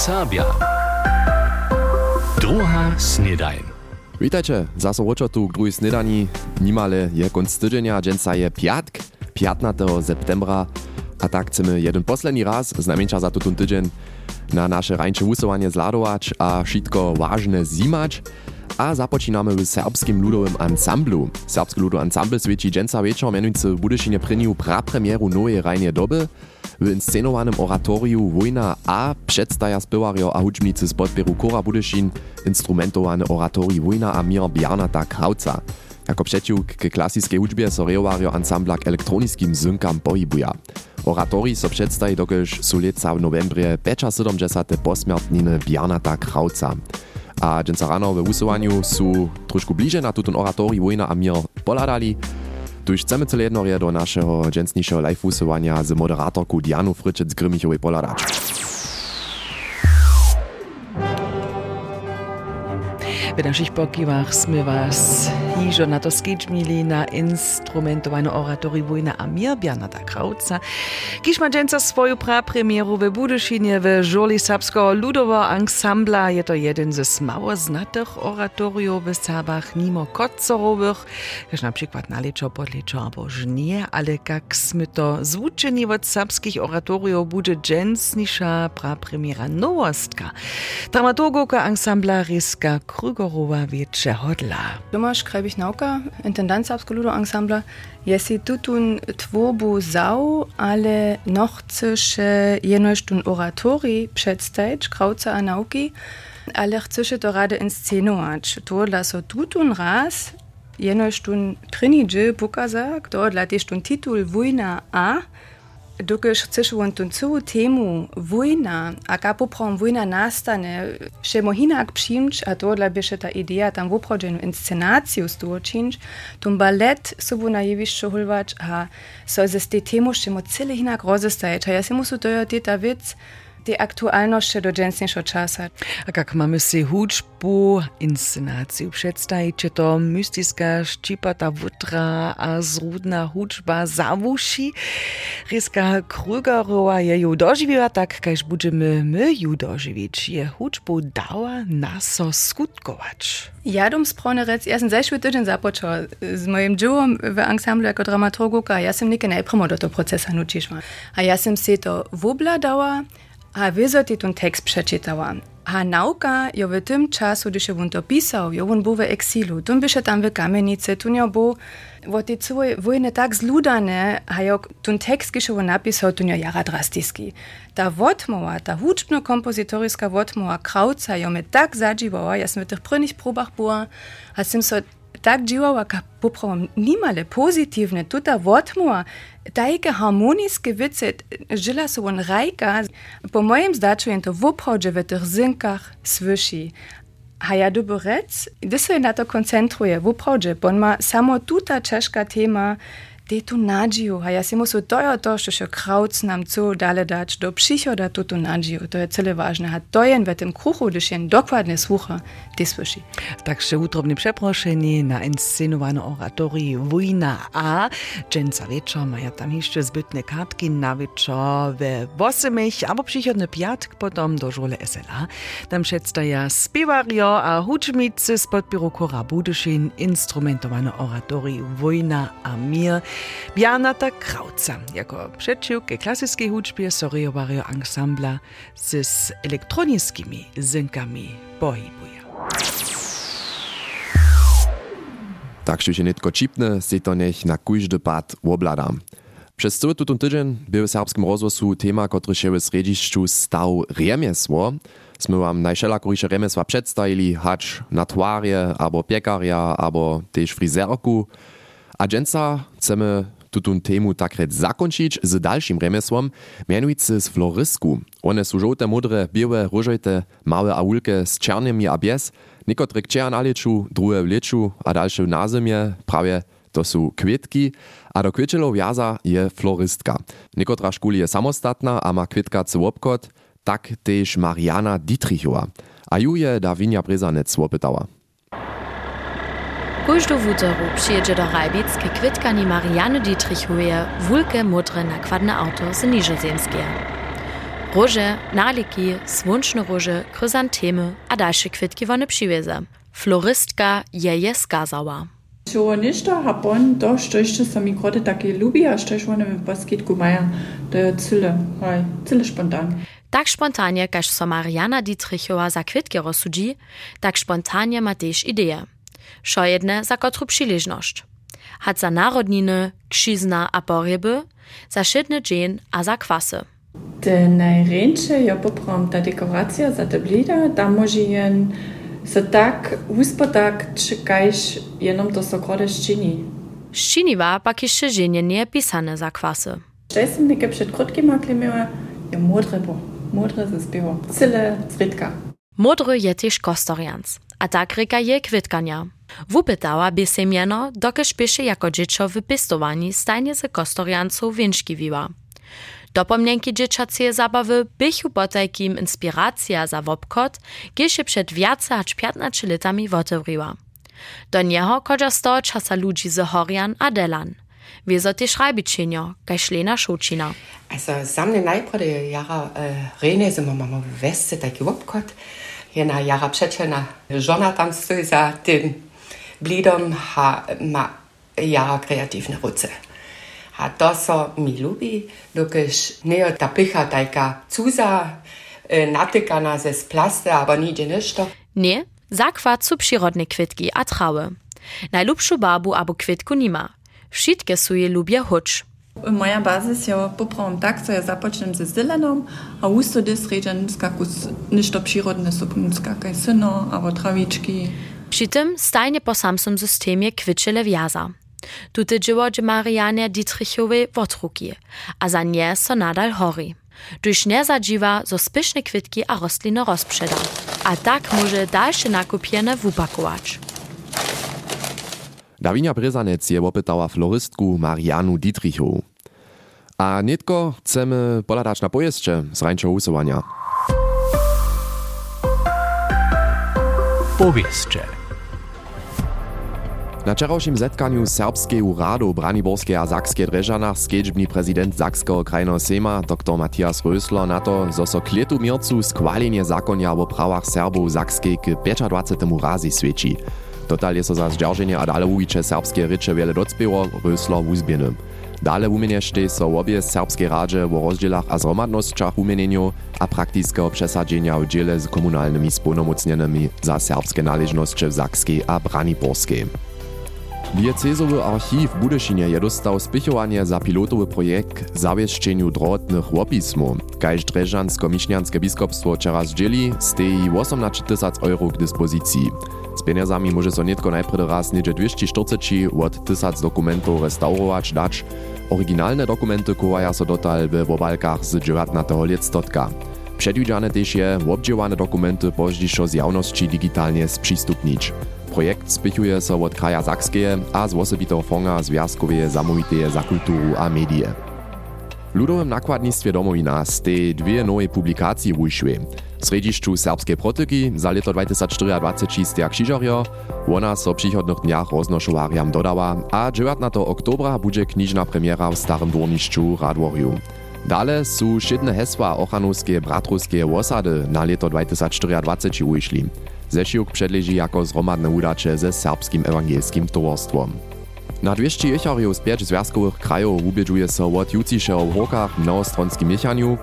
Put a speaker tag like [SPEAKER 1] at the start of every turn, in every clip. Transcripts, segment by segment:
[SPEAKER 1] Serbia. Druga snedajn.
[SPEAKER 2] Witajcie, zaso tu k drugiej snedani. Nimale je konc tydzienia, dżęca je piatk, 15. septembra. A tak chcemy jeden posledni raz, znamienča za tutun tydzień, na nasze rańcze wusowanie zladować, a wszystko ważne zimać. A započínamy w serbskim ludowym ansamblu. Serbski ludowy ensemble świeci dżęca wieczor, mianujcy w Budyšinie pryniu prapremieru nowej rajnie doby. W inscenowanym oratoriu Wojna A przedstawia spywario a huczmicy z podbieru Kora Budyšin instrumentowany oratorium Wojna a Mir Bjarnata Krauca. Jako przeciwk k klasiskiej hudźbie so reowario ansambla k elektroniskim zynkam pohibuja. Oratorij so przedstawi dokelž su leca w novembrie 75. posmiertniny Bjarnata Krauca. A dżęca rano we wusowaniu su troszkę bliżej na tutun oratorium Wojna a Mir poladali, Tuž chcemy tyle jedno do naszego dżęsniejszego live usuwania z moderatorką Dianu Fryczec-Grymichowej poladać.
[SPEAKER 3] W naszych pokiwach sme was hižo na to skičmili na instrumentovanú oratóriu Vojna a Mir Bjarnata Krauca. Kiž ma dženca svoju prapremieru v Budyšinie v žoli Sapského ľudového ansambla. Je to jeden ze smało znatych oratoriów w Serbach, nimo kocorowych, jak na przykład Naličo, Podličo albo Żnie, ale jak sme to zvučeni od serbskich oratoriów, bude dżensnisza prapremiera nowostka. Dramaturgoka ansambla Riska Krüger Igorova večer hodla.
[SPEAKER 4] Tomaš Krajbich Nauka, intendant Sapskoludo Ensembla, jesi tutun tvorbu zau, ale noch chceš jenož tun oratori przedstawić Krauca a nauki, ale chceš to rade inscenować. To dla so tutun raz, jenož tun prinidže pokazak, to dla tež tun titul Vojna A, Dokaj chceš v tuncu temu vojna, a ka poprom vojna nastane, še mohinak pšimč, a to bi še ta ideja tam voprođenu inscenacijo stočinč, tom balet so bo najevišče hulvač, a so za ste temu še mo cele hinak rozestaje, ča jaz se mu so to je teta vic, wic, die aktualności do dżęsniejszego czasu.
[SPEAKER 3] A jak mamy si hudžbu, inscenaciju przedstawić, to mystiska ščipata wutra a zrudna hudžba zawuši. Ryska Krügerowa je ju tak, kajż będziemy my ju dożywić. Je hudžbu dała naso skutkować.
[SPEAKER 4] Ja dom sprone rec, ja sam zeszły tydzień zapoczął z moim dziełem w ensemblu jako dramaturgoka, ja sam nie najprimo do tego procesa. A ja sam si to wobladała, a wyzoti ten tekst przeczytała. A nauka jo w tym czasu, gdy się on to pisał, jo on był w eksilu. Tum bysze tam w kamienicy, tu nie był wo te całe wojny tak zludane, a jo ten tekst, się on napisał, tu nie jara drastiski. Ta wotmowa, ta huczbno-kompozytoryska wotmowa Krauca, jo mnie tak zadziwała, ja sam w tych prynnych próbach była, a sam so tak dziwała, ka popravom nimale pozitivne, tuta wotmoa, tajke harmonijske vice, žila so on rajka, po mojem zdaču je to v obhodže v tých zinkach svyši. A ja dobo rec, gdy se na to koncentruje, w obhodže, bon ma samo tuta češka tema, de tu nadziju, a ja si musu tojo to, što še krauc nam co dale dać do przychoda tu tu nadziju, to je cele ważne, a to jen w tym kruchu, gdyż jen dokładnie słucha, te słyszy.
[SPEAKER 3] Także utrobne przeproszenie na inscenowane oratorii Wojna A, dżęca wieczor, maja tam jeszcze zbytne kartki na wieczor we Wosemich, albo przychodny piatk potom do żole SLA. Tam przedstawia spiwario a huczmicy z podbioru Kora Budyszin instrumentowane oratorii Wojna a Mir, Bjarnata Krauca jako przeciwke klasyskiej hudźbie soriowario ansambla z elektronickimi zynkami pohybuje.
[SPEAKER 2] Tak się nie tylko čipne, se to nech na kujždy pad oblada. Przez cały tutun tydzień był w serbskim rozwoju tema, który się w središću stał remiesło. Sme wam najšelakoriše remesła przedstawili, hacz na twarie, albo piekaria, albo też frizerku. A dżęca chcemy tutun temu takret zakończyć z dalszym remesłom, mianujcy z florysku. One są żółte, modre, białe, różojte, małe aulke z czarnymi a bez, niekotrych czern na leczu, drugie w leczu, a dalsze na prawie to są kwietki, a do kwiecielov jaza je floristka. Niekotra szkuli je samostatna, a ma kwitkacy łopkot, tak też Mariana Dietrichowa. A ju je da winia brezanec łopytała.
[SPEAKER 5] Kóždu wutoru przyjedzie do Rajbic ke kwitkani Marianne Dietrichuje wulke modre nakładne auto z Niżozemskie. Róże, naliki, słonczne róże, chryzantemy a dalsze kwitki wone przywiezie. Floristka je je skazała.
[SPEAKER 1] Čo ništa, a pon to, što ešte sa mi krode také ľubí, a što one v poskytku maja, to je cyle, hej, cyle spontan.
[SPEAKER 5] Tak spontanie, kaž so Mariana Dietrichova za kwitki rozsudzi, tak spontanie ma też ideje. Šo jedne za kotru przyleżność. Hat za narodniny, kšizna a poryby, za szydny dzień a za kwasy.
[SPEAKER 1] Te najręcze je poprom ta dekoracja za te blida, da może jen se tak uspotak czekajsz jenom to so krode szczyni.
[SPEAKER 5] Ščiniva pak jeszcze ženjenje pisane za kwasy.
[SPEAKER 1] Sam neke przed krótkima klimiła, je modre bo, modre ze zbiło, cyle zrytka.
[SPEAKER 5] Modry je też kostorians, a tak reka je kwitkania. Wupytała by se miano, dokeż piesze jako dziecko w pistowani stajnie ze kostorianców więczki wiła. Dopomnienki dzieciacie zabawy bychu potajkim inspiracja za wobkot, gdzie przed więcej aż 15 latami otewriła. Do niego kodza sto czasa ludzi z Horian a Delan. Wieso ty szrajbiczynio, kaj szlena šočina.
[SPEAKER 6] Also samne najprve jara uh, rene smo imamo veste taki wopkot. Jedna jara przecielna żona tam stoi za tym blidom ha ma jara kreatywne ruce. A to so mi lubi, dokež nie ta pycha tajka cuza uh, natykana ze splasty, albo nigdzie ništo.
[SPEAKER 5] Nie, zakład su przyrodne kwitki a trawy. Najlubszą babu abo kwitku nima. Wszystkie su je lubię hucz.
[SPEAKER 1] Moja bazis je poprom tak, co ja započnem ze zelenom, a usto des rečen skakus ništo przyrodne supn, skakaj syno, abo trawiczki.
[SPEAKER 5] Przy tym stajnie po samym systemie kwitczele wjaza. Tute dzieło Marianie Dietrichowej wotruki, a za nie so nadal hori. Tuż nie zadziwa, zo spieszne kwitki a rostliny rozprzeda. A tak może dalsze nakupiene wupakować.
[SPEAKER 2] Dawinia Brezanec je opytała floristku Marianu Dietrichow. A nitko chcemy poladać na pojeździe z rańczego usuwania.
[SPEAKER 7] Powieście.
[SPEAKER 2] Na wczorajszym zetkaniu Serbskiego Radu Braniborskie a Sakskie Dreżanach skedźbni prezydent Sakskiego krajnego Sejma dr Matthias Rösler na to, zo so klietu miercu skwalenje zakonia o prawach Serbów Sakskiej k 25. razy świeci. Total je so za zdzierżenie a dale uwicze serbskie rycze wiele docpieło Rösler wuzbieny. Dále wumieniaštej so obie serbské radže vo rozdielach a zromadnosťach wumeneniu a praktického přesadzenia v diele s komunálnymi sponomocnenými za serbské náležnosti v Zakskej a Braniborskej. Diecezowy archiv Budyszynie je dostał spichowanie za pilotowy projekt zawieszczeniu drotnych łopismu. Kajż Dreżansko-Miśnianskie biskupstwo wczoraj zdzieli, stoi 18 tysięcy euro k dyspozycji. Z pieniędzami może so nietko najpredy raz niedzie 240 od 1000 dokumentów restaurować dać. Oryginalne dokumenty kowaja so dotal w obalkach z 19. listotka. Przedwidziane też je obdziewane dokumenty poździšo z jawności digitalnie sprzystupnić. Projekt spichuje so od kraja Sakskeje a z osobitego fonga Związkoweje Zamówiteje za kulturu a medije. W ludowym nakładnictwie domowina ste dwie nowe publikacji wyszły. W središću serbskiej protyki za leto 2024 steja Krzyżario, ona so przychodnych dniach roznoszowariam dodała, a 19 oktobra będzie kniżna premiera w Starym Dworniszczu Radworiu. Dale su šedne hesła ochanowskie bratrowskie osady na leto 2024 wyszli. Zesiłk przedleży jako zromadne udacze ze serbskim ewangelskim towarstwom. Na 200 jechariów z 5 związkowych krajów ubieżuje so od jutrzejszego w Hokach w nowostronskim miechaniu,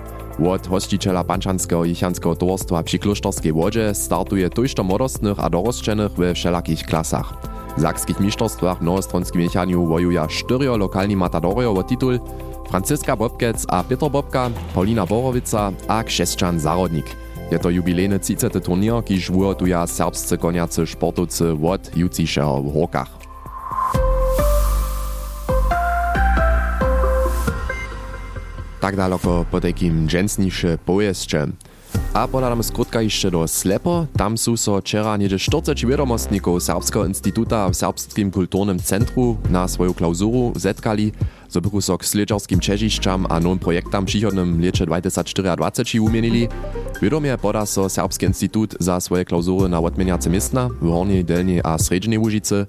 [SPEAKER 2] od hosticiela Panczanskiego jechanskiego towarstwa przy Klosztorskiej Wodzie startuje tojšto młodostnych a dorosczenych we wszelakich klasach. W zakskich mistrzostwach w nowostronskim miechaniu wojuja czterio lokalni matadorio o tytuł Franciska Bobkec a Peter Bobka, Paulina Borowica a Krzeszczan Zarodnik. Je to jubilejné 30. turnier, kiž vôtuja serbsce koniace športovce vod jucišeho v Horkach. Tak daleko po takim dżęsnisze pojeździe. A podadamy skrótka jeszcze do Slepo. Tam są so wczera niedzie 40 wiadomostników Serbskiego Instytuta w Serbskim Kulturnym Centru na swoją klauzuru zetkali, zo bychu so k slidžarskim čežišćam a novým projektam přichodnym lecie 2024 umienili. Wiadomie poda so Serbski Institut za swoje klauzury na odmieniace miestna w Hornej, Delnej a Sredźnej Łužice.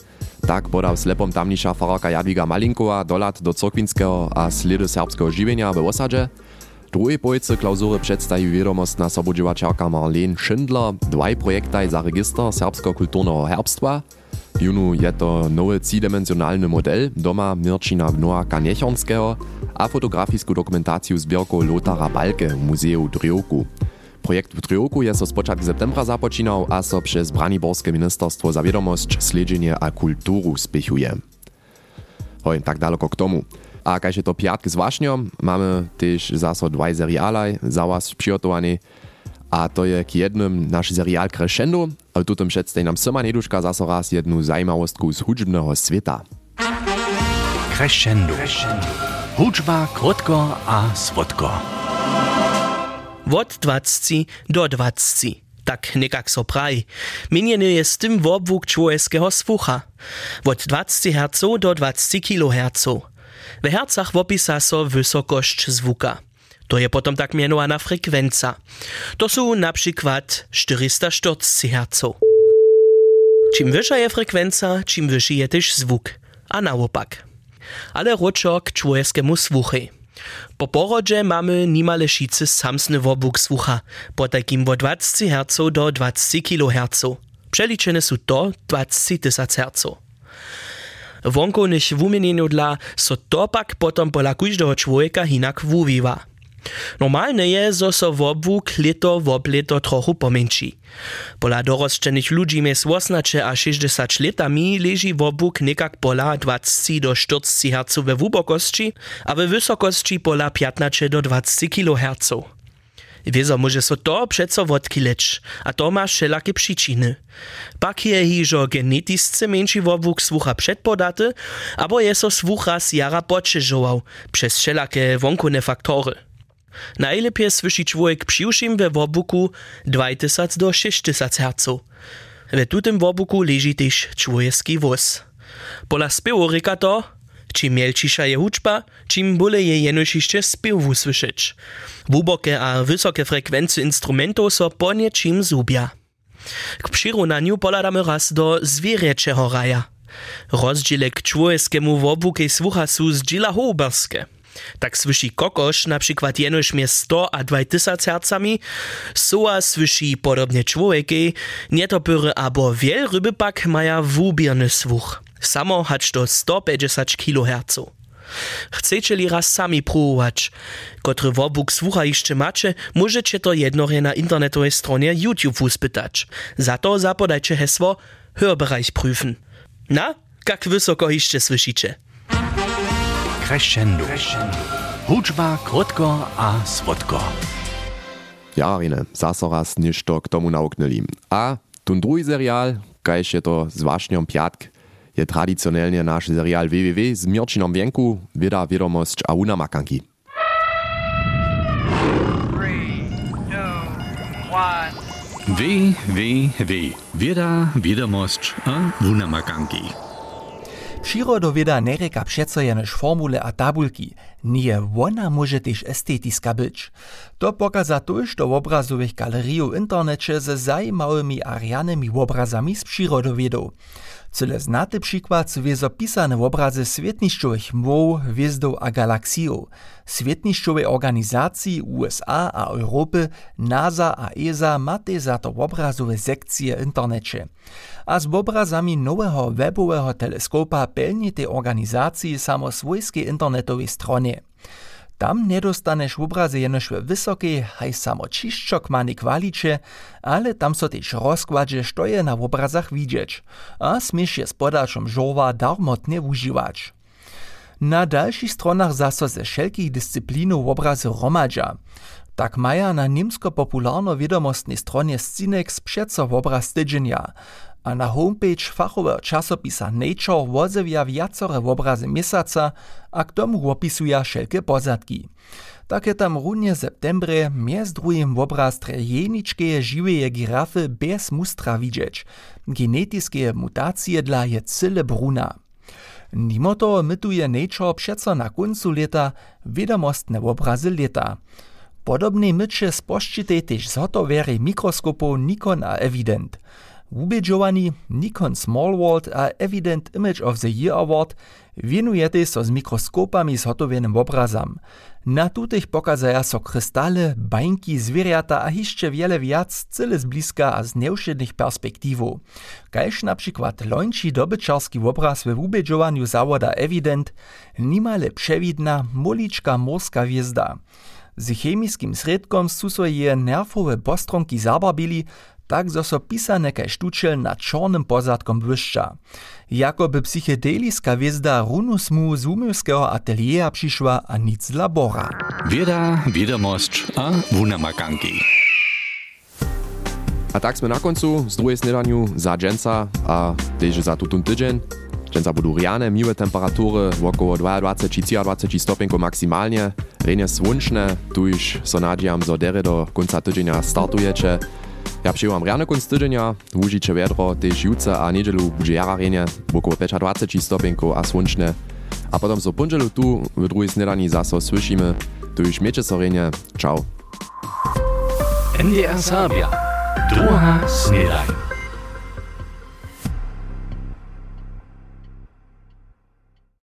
[SPEAKER 2] Tak poda w Slepom tamnisza fararka Jadwiga Malinkowa dolat do Cokwinskeho a slidy serbskiego żywienia w osadzie. Drugiej pojce klauzury przedstawi wiadomostna sobodziewaczarka Marlene Schindler dwaj projektaj za register serbsko-kulturnego herbstwa. Junu je to nowy tridimensjonalny model doma Mirčina Noaka Niechornskiego a fotografisku dokumentaciju zbierku Lotara Balke w Muzeju Drioku. Projekt w Drioku je so z początku septembra započinał, a so przez Braniborskie Ministerstwo za wiadomość, Śledzenie a kulturu spichuje. Hoj, tak daleko k tomu. A kaž je to piatk zvláštňo, mamy też zaso dwaj serialaj za was przygotowane. A to je k jednym nasz serial Crescendo, a tutem przedstawi nam Syma Neduszka zaso raz jednu zajmawostku z hudźbnego świata.
[SPEAKER 7] Crescendo. Hudźba krótko a słodko.
[SPEAKER 8] Od 20 do 20. Tak nekak so praji. Minjeny je z tym wobwóg człowieckiego słucha. Od 20 Hz do 20 kHz. W hercach wopisa so wysokość zvuka. To je potom tak mianowana frekwenca. To są na przykład 440 Hz. Czym wyższa je frekwenca, czym wyższy je też zwuk. A naopak. Ale roczok k człowieckiemu słuchaj. Po porodze mamy nimale šice samsny wobuk słucha, po takim od 20 Hz do 20 kHz. Przeliczone są to 20 tysiąc Hz. Vonkovných vumenenudla so topak potom pola každého človeka inak vúviva. Normalne je, zo so v obvúk leto v obleto trochu pomenší. Pola dorosčených ľudí mes 18 a 60 letami leží v obvúk nekak pola 20 do 40 Hz ve vúbokosti a ve vysokosti pola 15 do 20 kHz. Wiezo może so to przeco odkileć, a to ma wszelakie przyczyny. Pak je hižo genetisce mniejszy wobwuk słucha przedpodaty, albo je so słucha z jara poczyżował przez wszelakie wonkone faktory. Najlepiej słyszy człowiek przyuszym we wobuku 2000 do 6000 Hz. We tutym wobuku leży też człowiecki włos. Pola spiewu ryka to, czym mielcisza je huczba, czym bole je słyszeć. Wubokie a wysokie frekwencje instrumentów so po nieczym zubia. K przyrównaniu poladamy raz do zwierzęczego raja. Rozdzielek człowieckiemu wobuke słucha su z dzila hołberskie. Tak słyszy kokosz na przykład jenoś mie 100 a 2000 hercami, soa słyszy podobnie człowieki, nietopory abo wiel ryby pak maja wubierny słuch. Samo hać do 150 kHz. Chcecie li raz sami próbować, kotry wobuk słucha jeszcze macie, możecie to jednore na internetowej stronie YouTube uspytać. Za to zapodajcie hesło Hörbereich prüfen. Na, jak wysoko jeszcze słyszycie?
[SPEAKER 7] Crescendo. Hudźba krótko a słodko.
[SPEAKER 2] Ja, Rene, zaso raz ništo k tomu nauknęli. A ten drugi serial, kaž je to zvláštňom piatk, je tradicionelnie nasz serial www z Mirčinom Vienku, wieda wiadomość a una makanki.
[SPEAKER 7] Wy. Wieda, wiadomość a wunamakanki.
[SPEAKER 9] Przyrodowieda nereka przeco jenož formule a tabulki. Nie ona może też estetiska być. To pokaza tuż do obrazowych galeriów w internecie ze zajímawymi arianymi obrazami z przyrodowiedą. Cyle znaty przykład są zapisane obrazy świetniszczowych moł, gwiazdów a galaksijów, świetniszczowej organizacji USA a Europy, NASA a ESA ma te za to obrazowe sekcje w internecie. A z obrazami nowego webowego teleskopa pełni tej organizacji samo swojskiej internetowej stronie. Tam nie dostaneš obrazy jenož w wysokiej, haj samo čiščok mani kwalicie, ale tam so też rozkładzie, što je na obrazach widzieć, a smiesz je z podaczom żoła darmotnie używać. Na dalszych stronach zaso ze wszelkich dyscyplinów obrazy romadza. Tak maja na niemsko-popularno wiadomostnej stronie Scinex przeco obraz tydzienia, a na homepage fachowego czasopisa Nature wozewia wiacore obrazy miesiąca, a k tomu opisuja wszelkie pozadki. Tak je tam runie septembre między drugim obraz trejeniczkie żywe girafy bez mustra widzieć, genetiskie mutacje dla je cyle bruna. Mimo to mytuje Nature przeco na końcu leta wiadomostne obrazy leta. Podobne mycie spoščite też z hotowery mikroskopów Nikon a Evident. Ubedžovaný Nikon Smallworld a Evident Image of the Year Award Wienujete so z mikroskopami zhotowenym obrazam. Na tutych pokazaja so krystale, bańki, zwierzęta a jeszcze wiele wiac, cyle z bliska a z nieuszednych perspektiwów. Kajż na przykład lończy dobyczarski obraz we ubedżowaniu zawoda Evident, nimale przewidna, moliczka morska wjezda. Z chemiskim sredkom su je nerwowe postronki zabarbili, tak zo so pisane kaj štučel na čornym pozadkom błyszcza. Jakoby psychedeliska wjezda runus mu z umiewskiego ateliera przyszła, a nic z labora.
[SPEAKER 7] Wieda, wiadomość, a wunamakanki.
[SPEAKER 2] A tak sme na koncu z druhej snedaniu za dženca a tež za tutun tydzień. Dženca budú riane, miłe temperatury, około 22-23 stopnienko maksymalnie, renie słonczne, tu już so nadziejam, zo dere do końca tydzienia startujecie. Ja przyjmam rane konc tydzienia, użycie wiadro, też jutce a niedzielu będzie jara renie, około 25 stopnienko a słonczne. A potem so tu w drugiej snedani zaso słyszymy, tu już miecie so renie. Ciao.
[SPEAKER 7] NDR Sabia. Druga snedaj.